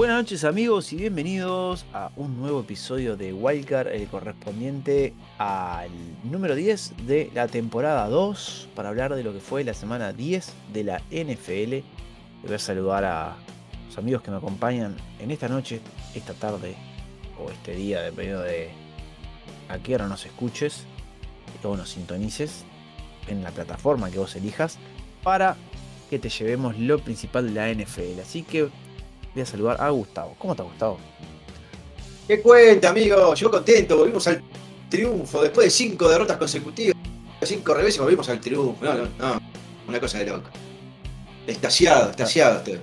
Buenas noches amigos y bienvenidos a un nuevo episodio de Wildcard, el correspondiente al número 10 de la temporada 2, para hablar de lo que fue la semana 10 de la NFL. Voy a saludar a los amigos que me acompañan en esta noche, esta tarde o este día, dependiendo de a qué hora nos escuches o nos sintonices en la plataforma que vos elijas, para que te llevemos lo principal de la NFL. Así que voy a saludar a Gustavo. ¿Cómo está Gustavo? ¿Qué cuenta, amigo? Yo contento, volvimos al triunfo después de cinco derrotas consecutivas, cinco reveses, volvimos al triunfo. No, no, no, una cosa de loco. Estasiado, estasiado usted.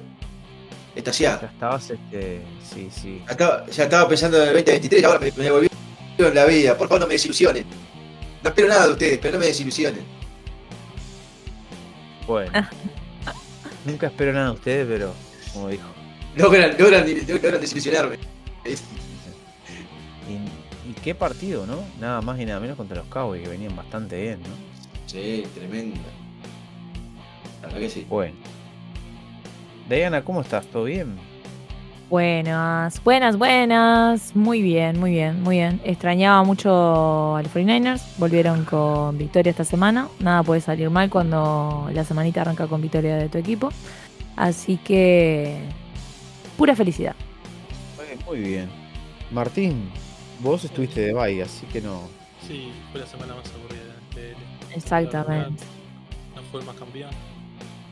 Estasiado. Ya estabas, este. Sí, sí. Ya estaba, ya estaba pensando en el 2023, ahora me, me volví en la vida. Por favor, no me desilusionen. No espero nada de ustedes, pero no me desilusionen. Bueno. Nunca espero nada de ustedes, pero como dijo. Logran, logran, logran desilusionarme. Y, y qué partido, ¿no? Nada más y nada menos contra los Cowboys, que venían bastante bien, ¿no? Sí, tremenda. La verdad que sí. Bueno. Diana, ¿cómo estás? ¿Todo bien? Buenas, buenas, buenas. Muy bien, muy bien, muy bien. Extrañaba mucho a los 49ers. Volvieron con victoria esta semana. Nada puede salir mal cuando la semanita arranca con victoria de tu equipo. Así que pura felicidad. Muy bien. Martín, vos estuviste de bye, así que no. Sí, fue la semana más aburrida de NFL. Exactamente. No fue el más campeón.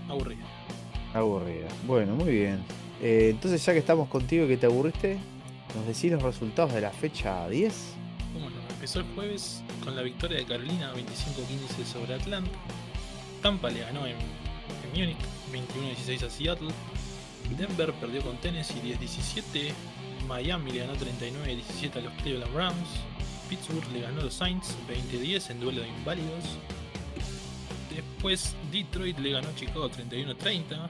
Aburrida. Aburrida. Bueno, muy bien. Eh, entonces, ya que estamos contigo y que te aburriste, ¿nos decís los resultados de la fecha 10? Bueno, empezó el jueves con la victoria de Carolina 25-15 sobre Atlanta. Tampa le ganó en, en Múnich 21-16 a Seattle. Denver perdió con Tennessee 10-17. Miami le ganó 39-17 a los Cleveland Browns. Pittsburgh le ganó a los Saints 20-10 en duelo de inválidos. Después Detroit le ganó a Chicago 31-30.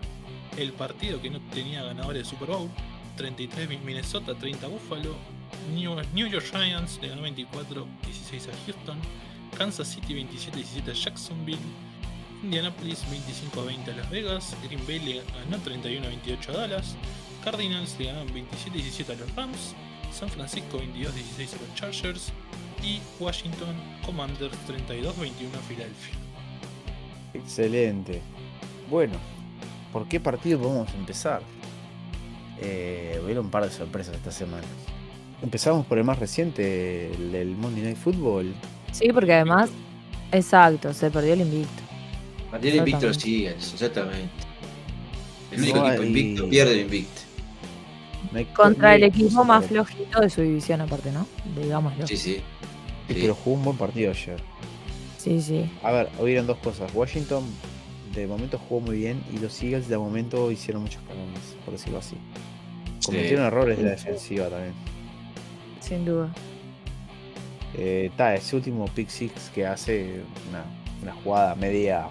El partido que no tenía ganadores de Super Bowl. 33 Minnesota, 30 Buffalo. New, New York Giants le ganó 24-16 a Houston. Kansas City 27-17 a Jacksonville. Indianapolis 25-20 a Las Vegas. Green Bay le ganó 31-28 a Dallas. Cardinals le ganaron 27-17 a los Rams. San Francisco 22-16 a los Chargers. Y Washington Commanders 32-21 a Filadelfia. Excelente. Bueno, ¿por qué partido vamos a empezar? Eh, hubieron un par de sorpresas esta semana. Empezamos por el más reciente, el del Monday Night Football. Sí, porque además, exacto, se perdió el invicto. El invicto los Exactamente. Eagles, exactamente. El único No equipo invicto pierde el invicto. Contra el equipo más flojito de su división, aparte, ¿no? Digámoslo. Sí, sí. Sí, Sí. pero jugó un buen partido ayer. Sí, sí. A ver, hubieron dos cosas. Washington de momento jugó muy bien y los Eagles de momento hicieron muchos calones, por decirlo así. Cometieron errores de la defensiva también. Sin duda. Eh, ta, ese último pick six que hace una, una jugada media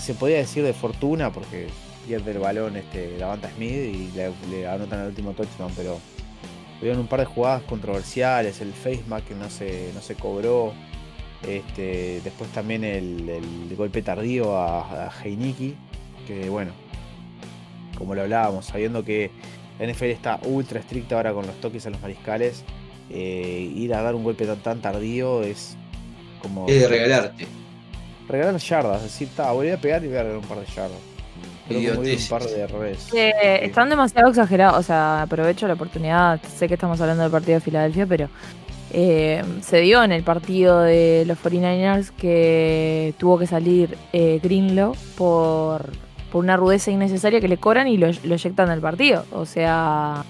se podía decir de fortuna porque pierde el balón este Lavanta Smith y le, le anotan el último touchdown, pero hubieron un par de jugadas controversiales, el face mask que no se, no se cobró, este, después también el, golpe tardío a, a Heineke, que bueno, como lo hablábamos, sabiendo que la NFL está ultra estricta ahora con los toques a los mariscales, eh, ir a dar un golpe tan, tan tardío es como Es de regalarte. Regalar yardas, es decir, ta, voy a pegar y voy a regalar un par de yardas. Creo que hubo un par de errores. Eh, están demasiado exagerados, o sea, aprovecho la oportunidad, sé que estamos hablando del partido de Filadelfia, pero eh, se dio en el partido de los 49ers que tuvo que salir eh, Greenlow por, por una rudeza innecesaria que le cobran y lo, lo eyectan del partido. O sea,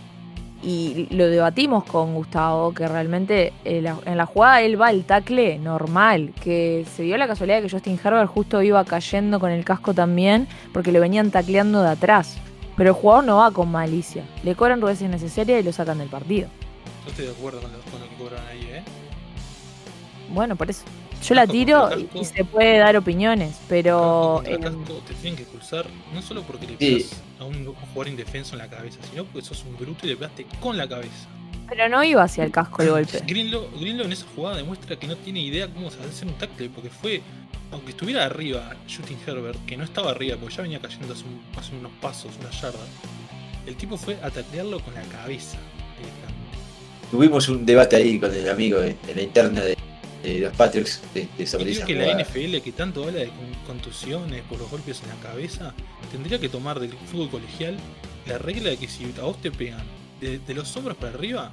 y lo debatimos con Gustavo, que realmente en la, en la jugada él va al tackle normal, que se dio la casualidad de que Justin Herbert justo iba cayendo con el casco también, porque lo venían tacleando de atrás. Pero el jugador no va con malicia. Le cobran rudeza innecesaria y lo sacan del partido. Yo estoy de acuerdo con lo, con lo que cobran ahí, ¿eh? Bueno, por eso. Yo la tiro y, se puede dar opiniones, pero. Casco te tienen que expulsar no solo porque le Sí. pegas a un jugador indefenso en la cabeza, sino porque sos un bruto y le pegaste con la cabeza. pero no iba hacia el casco el golpe. Greenlow, Greenlow en esa jugada demuestra que no tiene idea cómo hacer un tackle, porque fue, aunque estuviera arriba Shooting Herbert, que no estaba arriba, porque ya venía cayendo hace, un- hace unos pasos, unas yardas, El tipo fue a taclearlo con la cabeza. Tuvimos un debate ahí con el amigo en, en la interna de, de los Patriots de, de sobre creo esa que la. NFL, que tanto habla de con- contusiones por los golpes en la cabeza, tendría que tomar del fútbol colegial la regla de que si a vos te pegan de, de los hombros para arriba,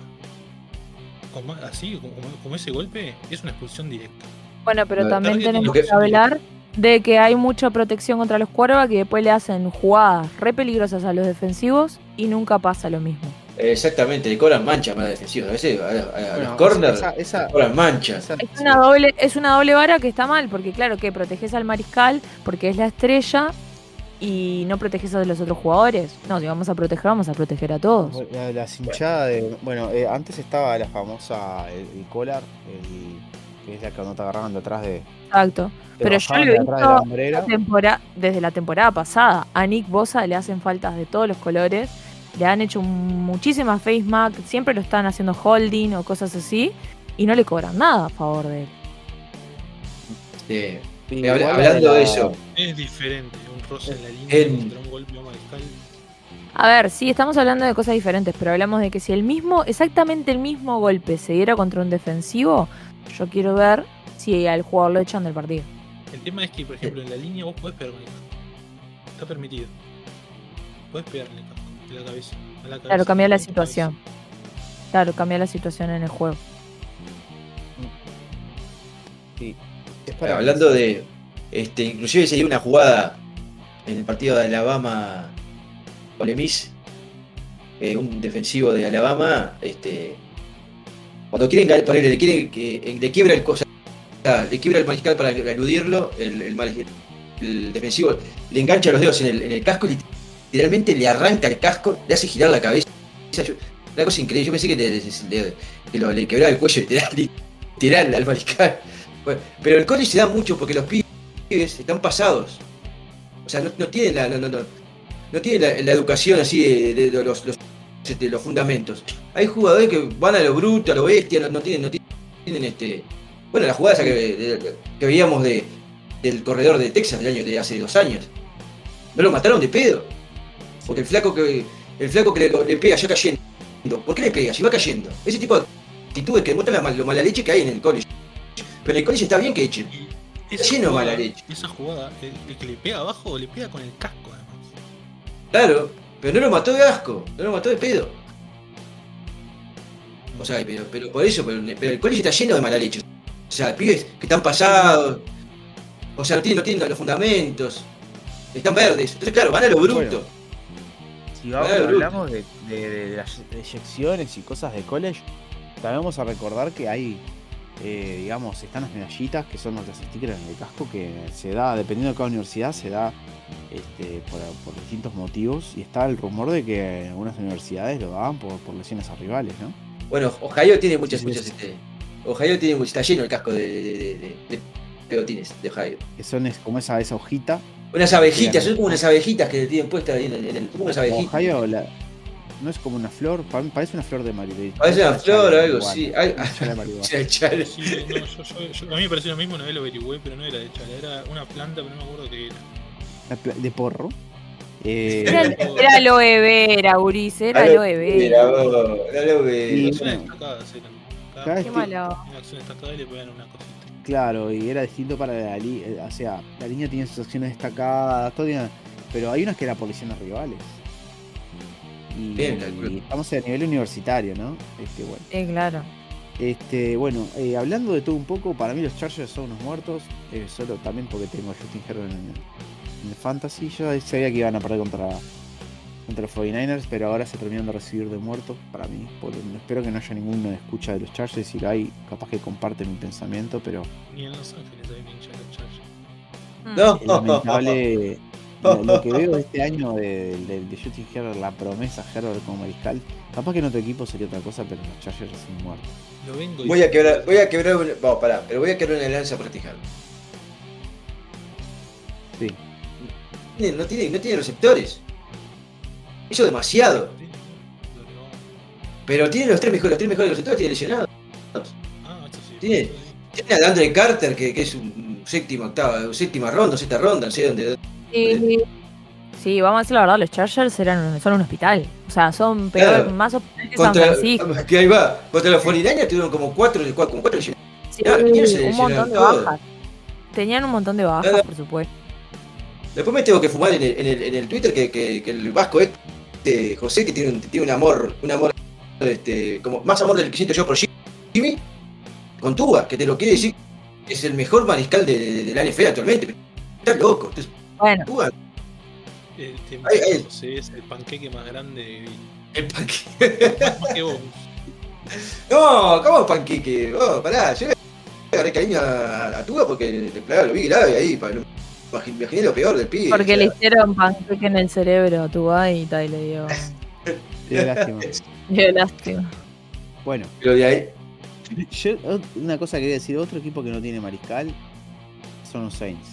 como- así, como, como- ese golpe, es una expulsión directa. Bueno, pero No, también tenemos que- que hablar de que hay mucha protección contra los quarterbacks y después le hacen jugadas re peligrosas a los defensivos y nunca pasa lo mismo. Exactamente, le cobran manchas más defensivas. A veces a, a- a Bueno, los corners esa- esa- cobran manchas. esa- Es una doble, es una doble vara que está mal, porque claro que proteges al mariscal porque es la estrella y no proteges a los otros jugadores. No, si vamos a proteger, vamos a proteger a todos. La, la cinchada de. Bueno, eh, antes estaba la famosa. El, el collar, el, que es la que no te agarraban de atrás de. Exacto. Pero yo lo he de de visto la. Tempora- desde la temporada pasada. A Nick Bosa le hacen faltas de todos los colores. Le han hecho muchísimas face mask, siempre lo están haciendo holding o cosas así. Y no le cobran nada a favor de él. Sí, hablando de la- eso, Es diferente, un roce en la línea contra un golpe a mariscal. A ver, sí, estamos hablando de cosas diferentes, pero hablamos de que si el mismo, exactamente el mismo golpe se diera contra un defensivo, yo quiero ver si al jugador lo echan del partido. El tema es que, por ejemplo, en la línea vos podés pegar con el. Está permitido. Podés pegarle el de la cabeza. A la cabeza Claro, cambia la con situación. cabeza. Claro, cambia la situación en el juego. sí, es para- hablando de. Este, inclusive se dio una jugada en el partido de Alabama Ole Miss. eh, un defensivo de Alabama. Este, cuando quieren ganar, ponerle, le quieren que eh, le quiebra el cosa. Le quiebra el mariscal para eludirlo. El, el defensivo le engancha los dedos en el, en el casco y literalmente le arranca el casco, le hace girar la cabeza. Una cosa increíble. Yo pensé que, le, que le quebraba el cuello literal, literal al mariscal. Pero el college se da mucho porque los pibes están pasados. O sea, no, no tienen la, no, tienen la, educación así de, de- de este, los fundamentos. Hay jugadores que van a lo bruto, a lo bestia, no, tienen, no tienen este. Bueno, la jugada esa que veíamos de, del corredor de Texas del año de hace dos años. No lo mataron de pedo. Porque el flaco que. El flaco que le, le pega ya cayendo. ¿Por qué le pega? Si va cayendo. Ese tipo de actitudes que demuestran la, lo mala leche que hay en el college. Pero en el college está bien que echen. Está lleno de mala leche. Esa jugada, el, el que le pega abajo, le pega con el casco además. Claro, pero no lo mató de asco, no lo mató de pedo. O sea, pero, pero por eso, pero, pero el colegio está lleno de mala leche. O sea, pibes que están pasados, o sea, no tienen, no tienen los fundamentos, están verdes. Entonces, claro, van a lo bruto. Bueno. Si vamos- hablamos de, de- de las eyecciones y cosas de college, también vamos a recordar que hay, eh, digamos, están las medallitas que son los stickers en el casco que se da, dependiendo de cada universidad, se da este, por, por distintos motivos. Y está el rumor de que algunas universidades lo daban por, por lesiones a rivales, ¿no? Bueno, Ohio tiene muchas, Sí, muchas, sí. este, Ohio tiene, está lleno el casco de, de, de- de-. Que son es, como esa, esa hojita. Unas abejitas, son como unas abejitas que tienen puestas ahí en el, en el- como unas abejitas. Ohio la- no es como una flor, pa- parece una flor de marihuana. Parece una flor o algo, sí. A mí me pareció lo mismo, una vez lo averigüé, pero no era de chala, era una planta, pero no me acuerdo qué era. Pla- De porro. Eh, Era, era aloe vera, Uris, era aloe vera. vos, aloe vera. Acciones destacadas eran. Cada acción destacada le una cosita. Claro, y era distinto para la línea. O sea, la línea tiene sus acciones destacadas, todo tiene- pero hay unas que era por lesiones rivales. Y, Bien, y estamos a nivel universitario, ¿no? Este, bueno. Sí, claro. Este, bueno, eh, hablando de todo un poco, para mí los Chargers son unos muertos, eh, solo también porque tengo a Justin Herbert en, en el Fantasy. Yo sabía que iban a perder contra, contra los 49ers, pero ahora se terminan de recibir de muertos para mí. Espero que no haya ninguno de escucha de los Chargers, si lo hay, capaz que comparten mi pensamiento, pero Ni en Los Ángeles hay hincha de los Chargers. Mm. No. lamentable lo, lo que veo este año de, de, de Justin Herbert, la promesa Herbert como mariscal. Capaz que en otro equipo sería otra cosa, pero los Chargers son muertos. Lo vengo Voy a quebrar, voy a quebrar una, vamos, pará, pero voy a quebrar una lanza para Tijar. Sí. Tiene- No tiene, no tiene receptores. Hizo demasiado. Pero tiene los tres mejores, los tres mejores receptores tiene lesionados. Ah, sí. Tiene- Tiene a Andre Carter, que, que es un séptima, octava, séptima ronda, sexta ronda, no sé dónde. Eh, Sí, vamos a decir la verdad, los Chargers eran, son un hospital. O sea, son peor, Claro. más hospital que San Contra, Francisco. que ahí va. Contra los 49 tuvieron como cuatro, cuatro, como cuatro Sí, Claro, ¿quién se un montón de lesionó todo? bajas. Tenían un montón de bajas, Claro. por supuesto. Después me tengo que fumar en el, en el, en el Twitter que, que, que el vasco este, José, que tiene un, tiene un amor, un amor, este, como más amor del que siento yo por Jimmy, con Tuba, que te lo quiere decir, es el mejor mariscal de, de- de la NFL actualmente. Estás loco. Entonces, Bueno, Tuba, Este Ay, ay. José es el panqueque más grande. el panqueque. Más, más que vos. No, ¿cómo panqueque? Oh, pará, yo le agarré cariño a, a Tuba porque le plagaba lo vi grave ahí, pa- lo- imagi- imaginé lo peor del pibe. porque o le hicieron panqueque en el cerebro a tu y tal, y le dio, Qué lástima. dio lástima. Bueno, Pero de ahí, yo, una cosa que quería decir, otro equipo que no tiene mariscal son los Saints.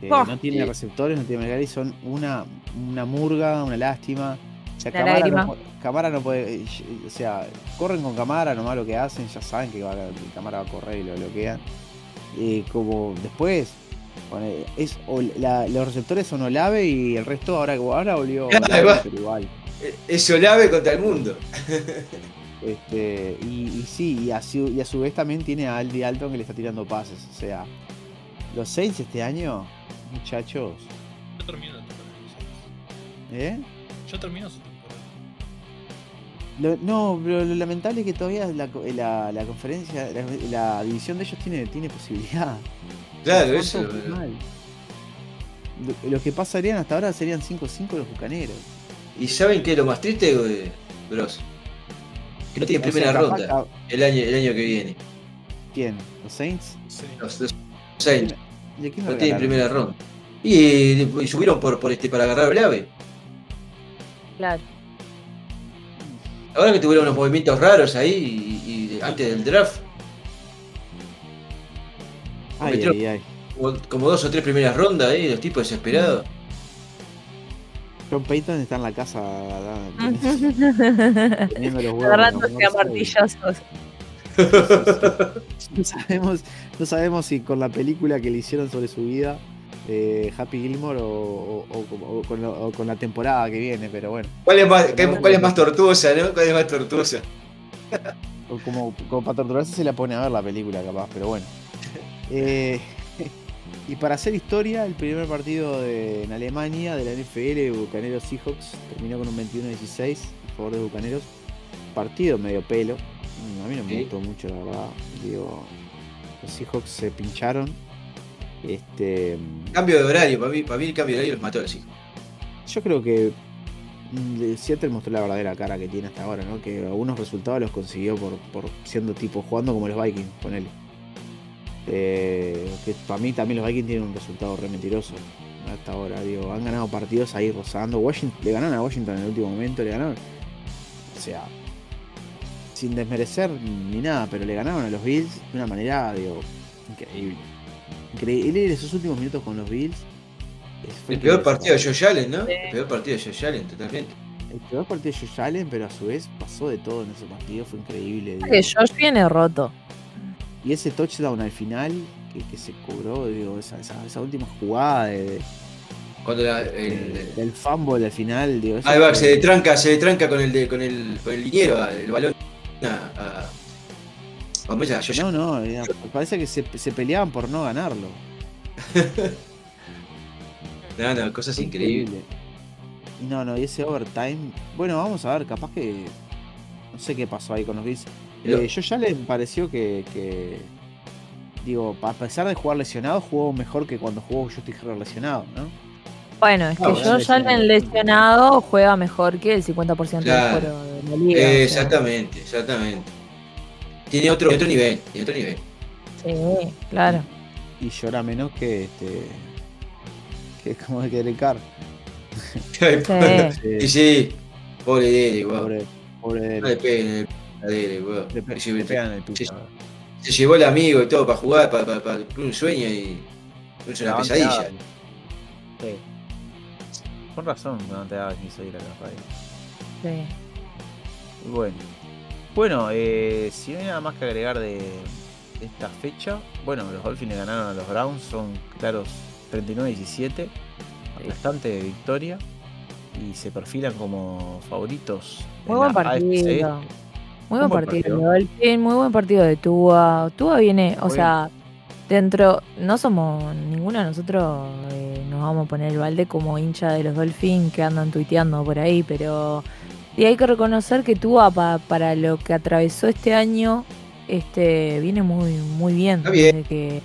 Que Oh, no tiene sí. receptores, no tiene mariscal y son una, una murga, una lástima. O sea, Camara no, pu- Camara no puede. eh, O sea, corren con Camara, nomás lo que hacen, ya saben que, va, que Camara va a correr y lo bloquean. Y como después, es, la- los receptores son Olave y el resto ahora, ahora volvió. Olave, pero igual. eh, es Olave contra el mundo. Este, y, y sí, y a, su, y a su vez también tiene a Aldi Alton que le está tirando pases. O sea, los Saints este año, muchachos, terminó la temporada. ¿eh? Su temporada. Lo- no, pero lo lamentable es que todavía la, co- la, la conferencia, la, la división de ellos tiene, tiene posibilidad. Claro, eso. mal. Lo- Los que pasarían hasta ahora serían 5-5 los bucaneros. ¿Y saben qué es lo más triste, güey? Bros? Que no tienen sea, primera capaz ronda el año, el año que viene. ¿Quién? ¿Los Saints? Sí. Los, los Saints ¿Y a quién no lo tienen regalaron? primera ronda. Y, y subieron por, por este para agarrar Olave. Claro. Ahora que tuvieron unos movimientos raros ahí y, y antes del draft, Ay, ay, ay. como, como dos o tres primeras rondas ahí, los tipos desesperados. John Payton está en la casa. Agarrándose no, a martillazos. No sabemos, no sabemos si con la película que le hicieron sobre su vida, eh, Happy Gilmore, o, con, lo- o con la temporada que viene, pero bueno, ¿Cuál es más, qué- cuál es más tortuosa, no? ¿Cuál es más tortuosa? como para torturarse se la pone a ver la película capaz, pero bueno. Eh, y para hacer historia, el primer partido de- en Alemania de la NFL, Bucaneros Seahawks, terminó con un 21-16 a favor de Bucaneros. Partido medio pelo. Mm, A mí no me Sí. gustó mucho, la verdad. Digo, los Seahawks se pincharon. Este, Cambio de horario, para mí, para mí el cambio de horario los mató así. yo creo que mm, Seattle mostró la verdadera cara que tiene hasta ahora, ¿no? Que algunos resultados los consiguió por, por siendo tipo jugando como los Vikings, ponele. Eh, que para mí también los Vikings tienen un resultado re mentiroso hasta ahora. Digo, han ganado partidos ahí rozando. Washington, le ganaron a Washington en el último momento, le ganaron. O sea, sin desmerecer ni nada, pero le ganaron a los Bills de una manera, digo, increíble. Increíble esos últimos minutos con los Bills. fue El peor partido de Josh Allen, ¿no? Sí. El peor partido de Josh Allen, totalmente. El peor partido de Josh Allen, pero a su vez pasó de todo en ese partido, fue increíble. Que Josh viene roto. Y ese touchdown al final que, que se cobró, digo, esa, esa, esa última jugada de, de- Cuando la- el, del fumble al final, digo, ahí va, se tranca, se tranca con el de, con el, con el liniero, el balón a, a, No, no, era- parece que se, se peleaban por no ganarlo. No, no, cosas increíbles. Y no, no, y ese overtime. Bueno, vamos a ver, capaz que. No sé qué pasó ahí con los Bills. Eh, yo ya le pareció que, que- Digo, a pesar de jugar lesionado, jugó mejor que cuando jugó Justin Herbert lesionado, ¿no? Bueno, es que Ah, bueno, Josh lesionado. Allen lesionado juega mejor que el 50% Claro. del foro de la liga. o Eh, sea, exactamente, exactamente. Tiene otro, otro nivel, tiene otro nivel. Sí, claro. Y llora menos que este. Que como el que Derek Carr. Sí. y sí, pobre Derek, weón. Pobre, pobre No Derek. le peguen a Derek, weón. Le, pe- Se- le pegan en el sí. Se llevó el amigo y todo para jugar, para, para, para un sueño y es una pesadilla. Sí. Con razón, no te dabas ni ir a la radio. sí. Bueno. Bueno, eh, si no hay nada más que agregar de esta fecha, bueno, los Dolphins ganaron a los Browns, son claros 39-17. aplastante de victoria y se perfilan como favoritos. Muy en buen AFC. partido. Muy buen partido de Dolphin, muy buen partido de Tua. Tua viene, o Muy sea, dentro, no somos, ninguno de nosotros eh, nos vamos a poner el balde como hincha de los Dolphins que andan tuiteando por ahí, pero y hay que reconocer que Tua pa- para lo que atravesó este año, este viene muy muy bien, Está bien. desde que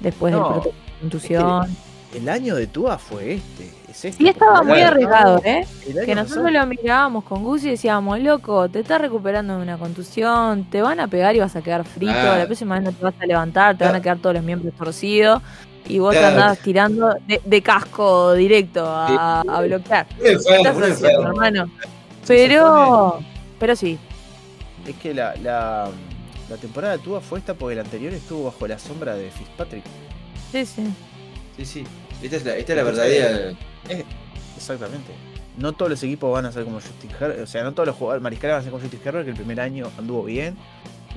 después No, del protocolo de contusión. El año de Tua fue este. Es este Y estaba muy arriesgado, ¿eh? Que nosotros pasado- lo mirábamos con Gus y decíamos, loco, te estás recuperando de una contusión, te van a pegar y vas a quedar frito, Claro. la próxima vez no te vas a levantar, te van a quedar todos los miembros torcidos y vos te Claro. andás tirando de, de casco directo a, a bloquear. ¿Qué estás haciendo, hermano? Pero, pero sí, Es que la, la, la temporada de Tua fue esta porque la anterior estuvo bajo la sombra de Fitzpatrick. sí, sí. Sí, sí. Esta es la, esta es la verdadera. Exactamente. No todos los equipos van a ser como Justin Herbert. O sea, no todos los jugadores mariscales van a ser como Justin Herbert, que el primer año anduvo bien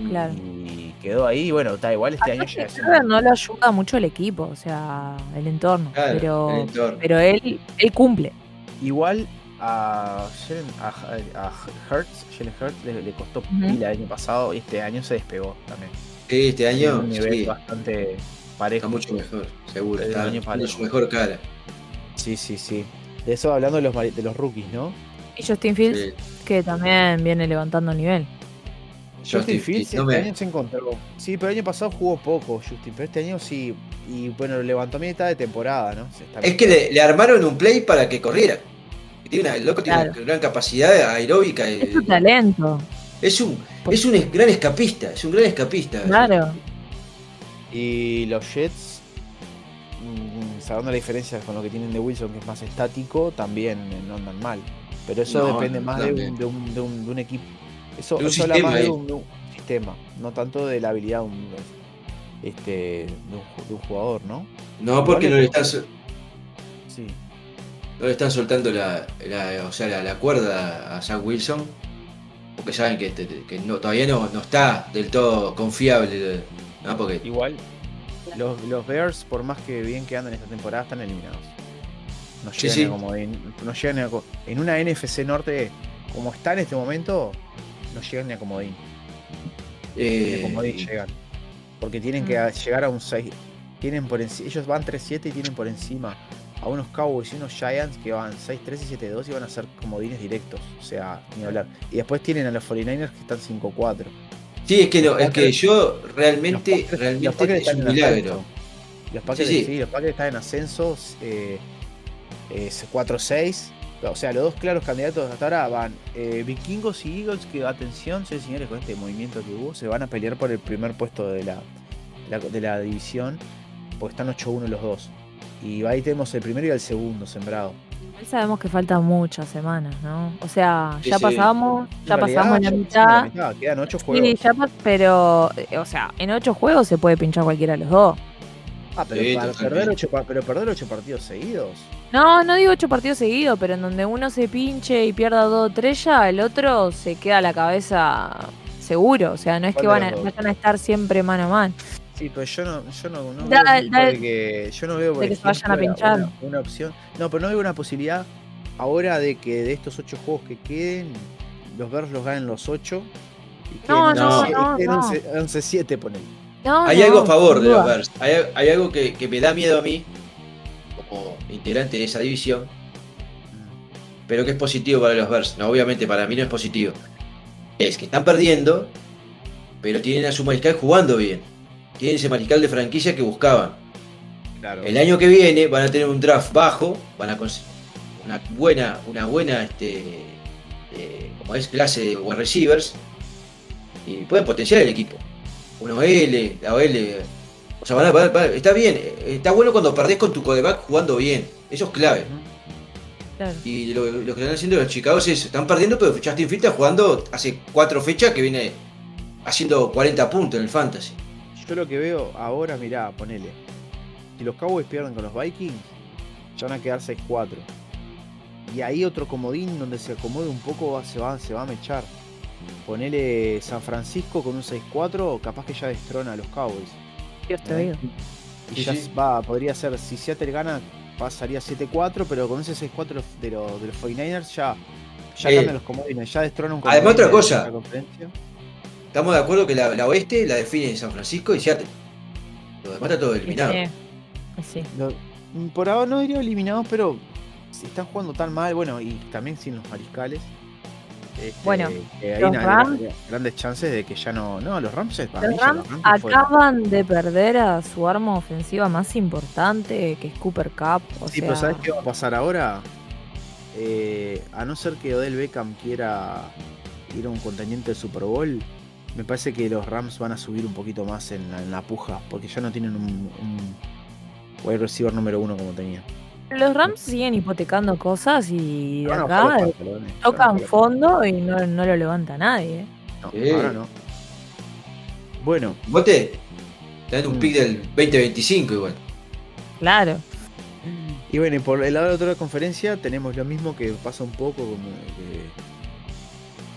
Claro. y quedó ahí. Y bueno, está igual este año ya Herbert no lo ayuda mucho el equipo, o sea, el entorno, Claro, pero, el entorno. pero él, él cumple. Igual a, Jalen Hurts le, le costó pila el año pasado y este año se despegó también. Sí, este año un nivel sí, bastante está parejo. mucho mejor, seguro. El Está año su mejor cara. Sí, sí, sí. De eso hablando de los, de los rookies, ¿no? Y Justin Fields, Sí. que también viene levantando el nivel. Justin Fields no este me- año se encontró. Sí, pero el año pasado jugó poco Justin, pero este año sí. Y bueno, lo levantó a mitad de temporada, ¿no? Se está Es que le, le armaron un play para que corriera. Tiene una, el loco tiene una gran capacidad aeróbica. Es su talento, Es un, es un gran escapista, es un gran escapista. claro. Y los Jets, mm, salvando la diferencia con lo que tienen de Wilson, que es más estático, también eh, no andan mal. Pero eso No, depende más de un, de, un, de un- de un equipo. Eso, De un eso habla sistema más de un, de un sistema, no tanto de la habilidad de un, este, de un, ju- de un jugador, ¿no? No, porque no le están, sol- Sí. No le están soltando la, la- o sea, la, la cuerda a Zach Wilson. Porque saben que, te- que no, todavía no, no está del todo confiable. ¿no? Porque Igual, los, los Bears, por más que bien que andan esta temporada, están eliminados. No Sí, llegan sí. a comodín. No llegan a co- en una NFC Norte, como está en este momento, no llegan ni a comodín. Ni eh, a comodín llegan. Porque tienen que a- llegar a un 6. Tienen por enci- ellos van 3-7 y tienen por encima a unos Cowboys y unos Giants que van 6-3 y 7-2 y van a ser comodines directos. O sea, ni hablar. Y después tienen a los 49ers que están 5-4. sí, es que no, es que yo realmente, Los Packers- los realmente Packers es un milagro. Los Packers, Sí, sí, sí. los Packers están en ascenso. eh, eh, 4-6. O sea, los dos claros candidatos hasta ahora van eh, Vikingos y Eagles, que atención, señores, con este movimiento que hubo, se van a pelear por el primer puesto de la, la- de la división, porque están 8-1 los dos. Y ahí tenemos el primero y el segundo sembrado. Igual sabemos que faltan muchas semanas, ¿no? O sea, ya sí. pasamos, ya En realidad, pasamos la mitad. la Quedan 8 juegos. Sí, ya pero, eh, o sea, en ocho juegos se puede pinchar cualquiera de los dos. Ah, pero, Sí, para totalmente. perder ocho, pero perder 8 partidos seguidos. No, no digo ocho partidos seguidos, pero en donde uno se pinche y pierda dos o tres ya, el otro se queda a la cabeza seguro. O sea, no es que ¿Cuál van vayan a estar siempre mano a mano. Sí, pero yo no, yo no, no Da- veo da- yo no veo por de que se vayan a pinchar. Una, una opción. No, pero no veo una posibilidad ahora de que de estos ocho juegos que queden, los Bears los ganen los ocho. Y que No, no, no, no. 11-7 ponen. No, Hay no, algo a favor de los. Bears. Hay, hay algo que, que me da miedo a mí, como integrante de esa división, pero que es positivo para los Bears. No, obviamente para mí no es positivo. Es que están perdiendo, pero tienen a su mariscal jugando bien. Tienen ese mariscal de franquicia que buscaban. Claro. El año que viene van a tener un draft bajo, van a conseguir una buena, una buena este, eh, como es clase de wide receivers y pueden potenciar el equipo. Una OL, la OL, o sea, van a- van a- está bien, está bueno cuando perdés con tu codeback jugando bien, eso es clave. Claro. Y lo, lo que están haciendo los Chicago es están perdiendo, pero Justin Fields está jugando hace cuatro fechas que viene haciendo 40 puntos en el fantasy. Yo lo que veo ahora, mirá, ponele. Si los Cowboys pierden con los Vikings, ya van a quedar 6-4. Y ahí otro comodín donde se acomode un poco va- se va, se va a mechar. Ponele San Francisco con un 6-4, capaz que ya destrona a los Cowboys. Dios te ¿eh? oiga. Y Sí, ya sí. va, podría ser, si Seattle gana pasaría 7-4, pero con ese 6-4 de los, de los, de los 49ers ya, ya Eh. cambian los comodines, ya destrona un Además, otra comodín de cosa. Estamos de acuerdo que la, la oeste la define San Francisco y Seattle. Lo demás está todo eliminado. Sí. Sí. Lo- mm, por ahora no diría eliminados, pero si están jugando tan mal, bueno, y también sin los mariscales. este, Bueno, que hay los una- Rams- grandes chances de que ya no. No, los Rams Los mí ya Rams los fueron. acaban de perder a su arma ofensiva más importante, que es Cooper Cup. O Sí, sea, pero ¿sabes qué va a pasar ahora? Eh, a no ser que Odell Beckham quiera ir a un contendiente del Super Bowl, me parece que los Rams van a subir un poquito más en la, en la puja, porque ya no tienen un, un wide receiver número uno como tenían. los Rams siguen hipotecando cosas y a acá tocan fondo y no, no lo levanta nadie. ¿eh? No, Sí. ahora no. Bueno, Bote, tenés un Mm. pick del 2025 igual. Claro. y bueno, y por el lado de la otra conferencia tenemos lo mismo que pasa un poco como, que,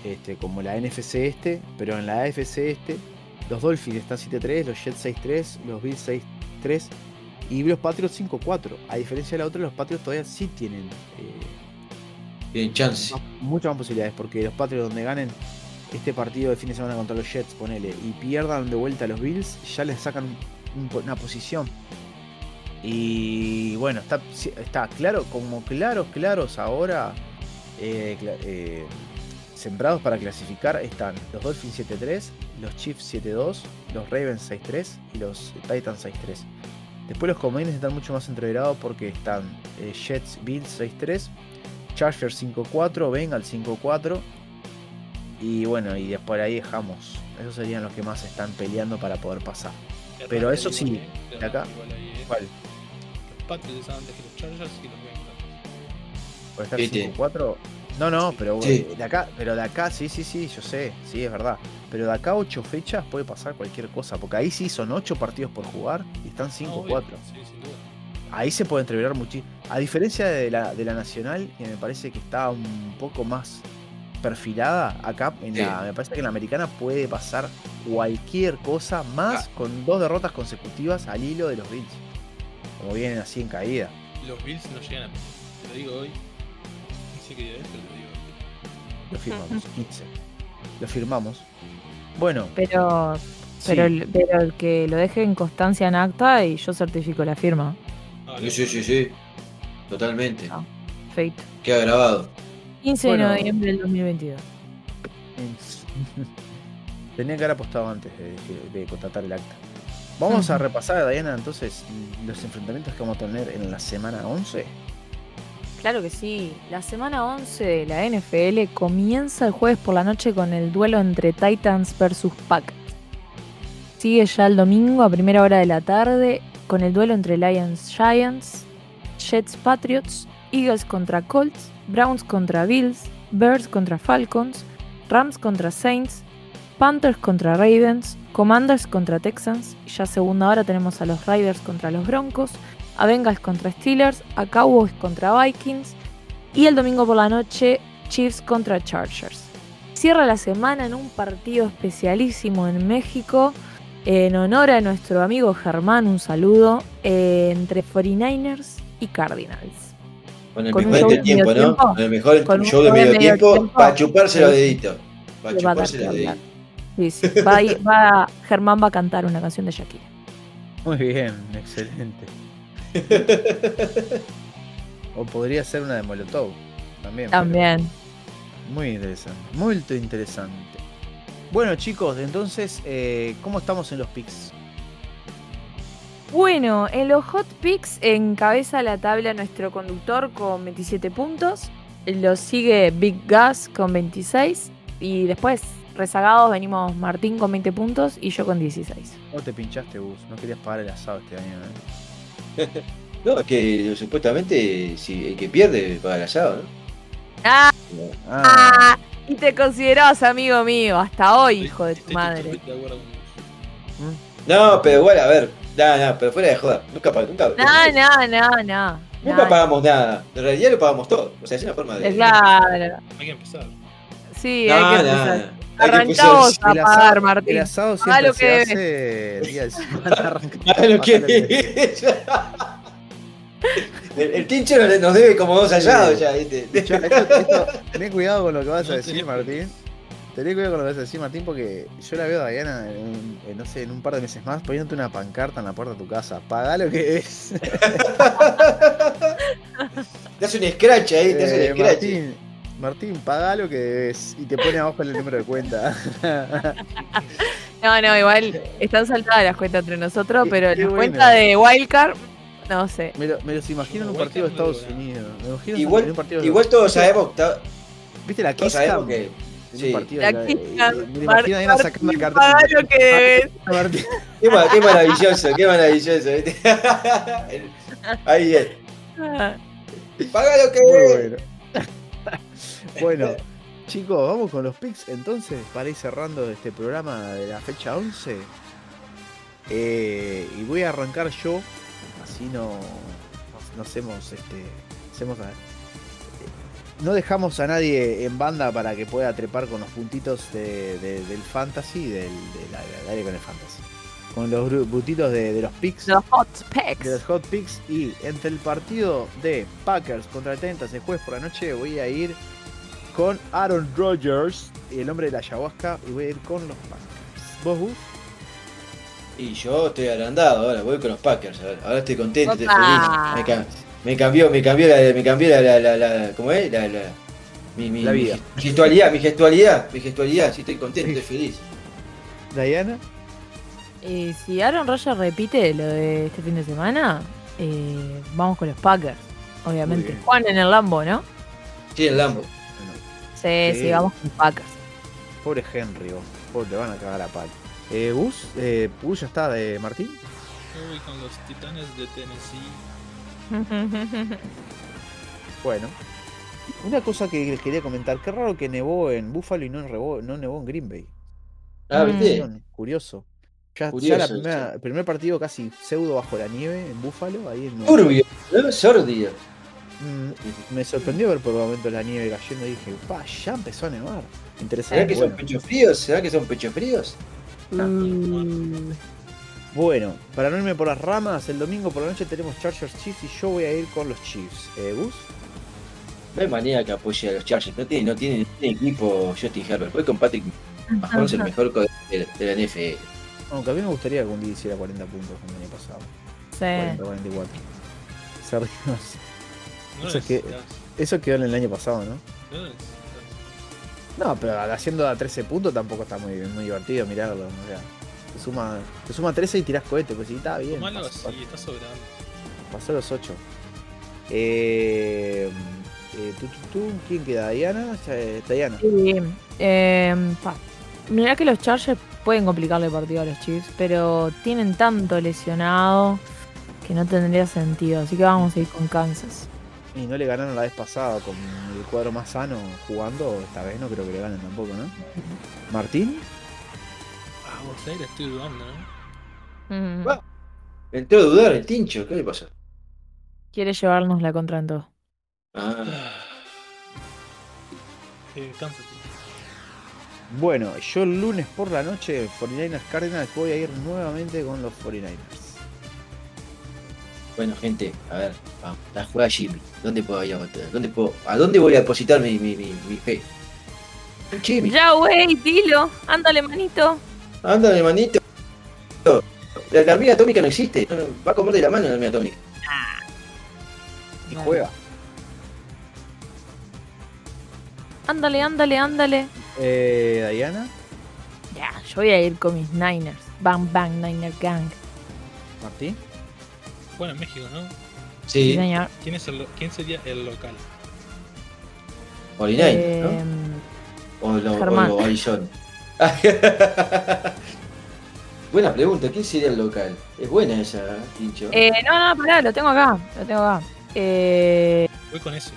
este, como la NFC este, pero en la AFC este, los Dolphins están 7-3, los Jets 6-3, los Bills 6-3 y los Patriots 5-4. A diferencia de la otra, los Patriots todavía sí tienen eh, Tienen chance. más- muchas más posibilidades, porque los Patriots donde ganen este partido de fin de semana contra los Jets, ponele, y pierdan de vuelta a los Bills, ya les sacan un- una posición. Y bueno, está, está claro, como claros, claros ahora, eh, eh, sembrados para clasificar están los Dolphins 7-3, los Chiefs 7-2, los Ravens 6-3 y los Titans 6-3. Después los comodines están mucho más entreverados porque están eh, Jets Bills 6-3, Chargers 5-4, Bengals 5-4 y bueno, y después ahí dejamos. Esos serían los que más están peleando para poder pasar. Pero eso sí, de acá. Igual ahí, eh. ¿Cuál? Los Patriots antes que los Chargers y los Bengals. ¿Por estar Viste. 5-4? No, no, pero Sí. eh, de acá, pero de acá, sí, sí, sí, yo sé, sí, es verdad. Pero de acá a 8 fechas puede pasar cualquier cosa, porque ahí sí son 8 partidos por jugar y están Ah, 5-4. obvio, Sí, sin duda. Ahí se puede entreverar muchísimo. A diferencia de la, de la nacional, que me parece que está un poco más perfilada, acá en Sí. la, me parece que en la americana puede pasar cualquier cosa más Ah. con dos derrotas consecutivas al hilo de los Bills. Como vienen así en caída. Los Bills no llegan a. Te lo digo hoy. No lo digo hoy. Lo firmamos, 15. Lo firmamos. Bueno, Pero, sí, pero, el, pero el que lo deje en constancia en acta y yo certifico la firma. Ah, Sí, sí, sí, sí. Totalmente. Ah. Fate. Queda grabado. 15 Bueno. de noviembre del 2022. tenía que haber apostado antes de, de contratar el acta. Vamos a Ujú. repasar, Diana, entonces los enfrentamientos que vamos a tener en la semana 11. Claro que sí. La semana 11 de la NFL comienza el jueves por la noche con el duelo entre Titans versus Packers. Sigue ya el domingo a primera hora de la tarde con el duelo entre Lions Giants, Jets Patriots, Eagles contra Colts, Browns contra Bills, Bears contra Falcons, Rams contra Saints, Panthers contra Ravens, Commanders contra Texans. Y ya segunda hora tenemos a los Riders contra los Broncos, a Bengals contra Steelers, a Cowboys contra Vikings y el domingo por la noche Chiefs contra Chargers. Cierra la semana en un partido especialísimo en México en honor a nuestro amigo Germán, un saludo, eh, entre 49ers y Cardinals. Con el Con mejor show de tiempo, medio ¿no? tiempo. Con el mejor Con show de medio medio tiempo tiempo. para chuparse los Sí. deditos. Para Le va a dar chuparse los deditos. Sí, sí. Va a ir- va- Germán va a cantar una canción de Shakira. Muy bien, excelente. O podría ser una de Molotov también. También. Muy interesante, muy interesante. Bueno chicos, entonces, eh, ¿cómo estamos en los picks? Bueno, en los hot picks encabeza la tabla nuestro conductor con 27 puntos. Lo sigue Big Gas con 26. Y después, rezagados, venimos Martín con 20 puntos y yo con 16. ¿Cómo te pinchaste, Gus? No querías pagar el asado este año, ¿eh? No, es que supuestamente si el que pierde paga el asado, ¿no? ¡Ah! Ah, Y te considerabas amigo mío hasta hoy, hijo de tu madre. vos. No, pero igual, a ver, nada, no, pero fuera de joda, nunca, pa- nunca, No, no, no, no. nunca no. pagamos nada, en realidad lo pagamos todo, o sea, es una forma de... Claro. Hay que empezar. Sí, No, hay que no, empezar. Vos a pagar, Martín. el asado siempre lo se que hace el día del semana arranca- Ah, lo que El, el tincho nos nos debe como dos hallados ya, ¿viste? Esto- esto- tené cuidado con lo que vas a decir, Martín. Tené cuidado con lo que vas a decir, Martín, porque yo la veo a Diana en, no sé, en un par de meses más poniéndote una pancarta en la puerta de tu casa. Pagá lo que es. Te hace un scratch ahí, te hace Eh, un scratch. Martín, Martín, pagá lo que debes. Y te pone abajo el número de cuenta. No, no, igual están saltadas las cuentas entre nosotros, Qué- pero qué la bueno. cuenta de Wildcard, no sé. me, lo- me los imagino en un partido de Estados. Unidos. Me imagino Igual, en un partido de- igual todos sabemos, ¿Viste la Kiss sabemos Cam? que. Sí. un partido La y- Cam, y- Me Mar- imagino sacando el cartel. lo que debes. Martín. Qué, qué maravilloso, qué maravilloso. ¿viste? Ahí es. Ah, Paga lo que Muy es. Bueno. chicos, vamos con los picks entonces para ir cerrando este programa de la fecha 11. Eh, y voy a arrancar yo, así no, no, hacemos este. Hacemos a- no dejamos a nadie en banda para que pueda trepar con los puntitos de- de- del fantasy, del, de dale con el fantasy. Con los puntitos de, de los picks Los hot de packs. los hot picks y entre el partido de Packers contra Titans el jueves por la noche voy a ir con Aaron Rodgers y el hombre de la ayahuasca y voy a ir con los Packers. ¿Vos, Gus? Y yo estoy agrandado ahora, voy con los Packers. Ahora, ahora estoy contento, estoy feliz. Me, ca- me cambió, me cambió la, me cambió la, la, la, la- ¿cómo es? La, la, mi, mi, La mi vida. gestualidad, mi gestualidad, mi gestualidad, sí estoy contento, estoy feliz. Diana. Y si Aaron Rodgers repite lo de este fin de semana, eh, vamos con los Packers, obviamente. Juan en el Lambo, ¿no? Sí, el Lambo. Sí, Sí. sí, vamos con Packers. pobre Henry, vos. Pobre, le van a cagar a palo. Eh, Gus, eh, Gus ya está de Martín. Yo voy con los Titanes de Tennessee. Bueno. Una cosa que les quería comentar, qué raro que nevó en Buffalo y no, en Rebo- no nevó en Green Bay. Ah, Mm. ¿viste? Curioso. Ya, ya Curioso, la primera- el primer partido casi pseudo bajo la nieve en Buffalo, ahí en Turbio. Sordio. Mm, me sorprendió ver por momentos la nieve cayendo y dije, pa, ya empezó a nevar. ¿Será Interesante. que Bueno, son pechos fríos? ¿Será que son pechos fríos? Mm, Bueno, para no irme por las ramas, el domingo por la noche tenemos Chargers Chiefs y yo voy a ir con los Chiefs. ¿Eh, Gus? No hay manera que apoye a los Chargers. No tiene, no tiene, no tiene equipo Justin Herbert. Voy con Patrick Mahomes, el mejor de, de la NFL. Aunque a mí me gustaría que algún día hiciera 40 puntos como el año pasado. sí. 40, 44. Se no Eso es que- Eso quedó en el año pasado, ¿no? no pero haciendo a 13 puntos tampoco está muy, muy divertido mirarlo. O sea, te suma, te suma 13 y tirás cohete, pues sí, está bien. Tomalo pasó- así, está sobrando. Pasó los 8. Eh, eh, tú, tú, tú, ¿Quién queda? ¿Diana? Eh, Diana. Sí, eh. Mirá que los Chargers pueden complicarle el partido a los Chiefs, pero tienen tanto lesionado que no tendría sentido. Así que vamos a ir con Kansas. Y no le ganaron la vez pasada con el cuadro más sano jugando. Esta vez no creo que le ganen tampoco, ¿no? ¿Martín? Ah, vos ahí la estoy dudando, ¿no? Mm. Entró a dudar el tincho, ¿qué le pasó? Quiere llevarnos la contra en todo. Ah, Eh. Bueno, yo el lunes por la noche, 49ers Cardinals, voy a ir nuevamente con los 49ers. Bueno, gente, a ver, vamos. La juega Jimmy. ¿Dónde puedo ir a? ¿Dónde puedo, ¿A dónde voy a depositar mi, mi, mi, mi fe? Jimmy. Ya, güey, dilo. Ándale, manito. Ándale, manito. La, la hormiga atómica no existe. Va a comer de la mano la hormiga atómica. Y juega. Ándale, ándale, ándale. Eh, Diana, Ya, yo voy a ir con mis Niners. Bang, bang, Niner Gang. Martín. Bueno, en México, ¿no? Sí, Sí, señor. ¿Quién, es el, lo- ¿Quién sería el local? 49, ¿no? Eh, O lo, o. Buena pregunta, ¿quién sería el local? Es buena esa, ¿eh, Tincho. eh, no, no, pará, lo tengo acá. Lo tengo acá. Eh, Voy con ese.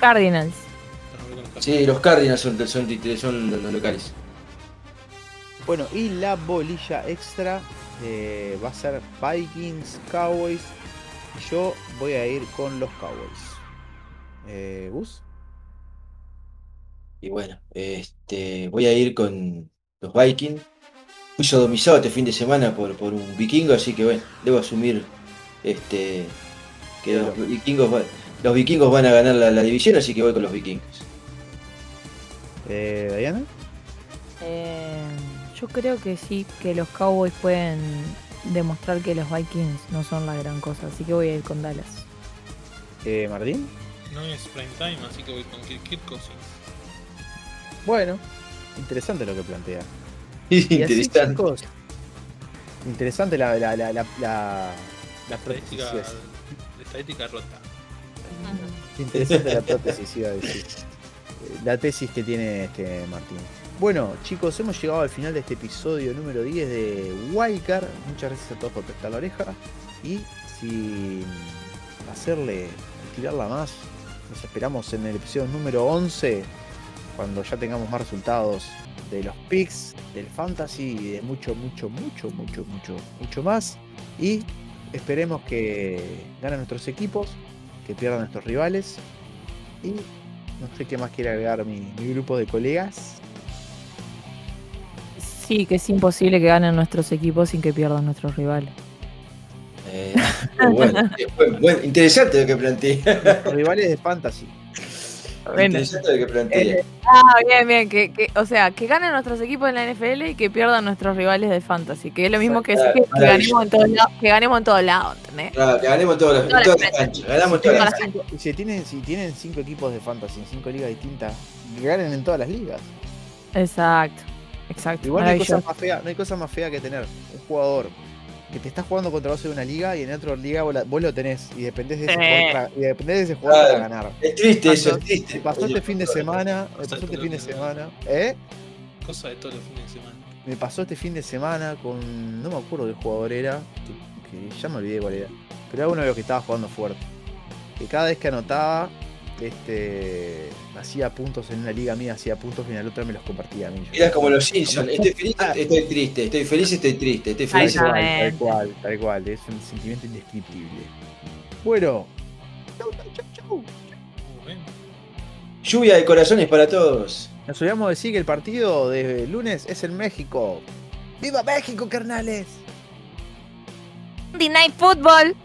Cardinals. No, voy con los Cardinals. Sí, los Cardinals son, son, son los, los locales. Bueno, y la bolilla extra eh, va a ser Vikings, Cowboys. Y yo voy a ir con los Cowboys. Eh, ¿Gus? Y bueno, este, voy a ir con los Vikings. Fui sodomizado este fin de semana por, por un vikingo, así que bueno, debo asumir este Que los vikingos, van- los vikingos van a ganar la, la división, así que voy con los vikingos. Eh, ¿Diana? Eh, yo creo que sí, que los Cowboys pueden demostrar que los Vikings no son la gran cosa, así que voy a ir con Dallas. Eh, ¿Martín? No es prime time, así que voy con Kirk Kirk Cousins. Bueno, interesante lo que plantea. Y así, Interesante. chicos, interesante la, la, la, la, la, la Estadística, prótesis. estadística rota. Interesante la prótesis, iba a decir. La tesis que tiene este Martín. Bueno, chicos, hemos llegado al final de este episodio número 10 de Wildcard. Muchas gracias a todos por prestar la oreja. Y sin hacerle tirarla más, nos esperamos en el episodio número 11, cuando ya tengamos más resultados de los picks, del fantasy y de mucho, mucho, mucho, mucho, mucho, mucho más. Y esperemos que ganen nuestros equipos, que pierdan nuestros rivales. Y no sé qué más quiere agregar mi grupo de colegas. Sí, que es imposible que ganen nuestros equipos sin que pierdan nuestros rivales. Eh, bueno, eh, bueno, bueno, interesante lo que plantea. Rivales de fantasy. Interesante lo que plantea. Ah, bien, bien. Que, que, o sea, que ganen nuestros equipos en la NFL y que pierdan nuestros rivales de fantasy. Que es lo mismo que decir que, que ganemos en todos lados, que ganemos en todos. Claro, que ganemos en todas las las canchas. Ganamos todas las canchas. si tienen, si tienen cinco equipos de fantasy en cinco ligas distintas, que ganen en todas las ligas. Exacto, exacto. Igual no hay, cosa más fea, no hay cosa más fea que tener un jugador que te está jugando contra vos en una liga y en otra liga vos, la- vos lo tenés y dependés de ese jugador para, y dependés de ese jugador Claro. para ganar. Es triste eso, es Me triste. pasó este fin de semana, me pasó este fin de semana, ¿eh? Cosa de todos los fines de semana. Me pasó este fin de semana con. No me acuerdo qué jugador era. Que, que ya me olvidé cuál era. Pero era uno de los que estaba jugando fuerte. Que cada vez que anotaba, este. Hacía puntos en una liga mía, hacía puntos y en la otra me los compartía a mí. Era como los Simpsons. Estoy feliz, estoy triste. Estoy feliz, estoy triste. Estoy feliz. Ahí está. Tal cual, tal cual. Es un sentimiento indescriptible. Bueno. Chau, chau, chau. Lluvia de corazones para todos. Nos olvidamos de decir que el partido de lunes es en México. ¡Viva México, carnales! Monday Night Football.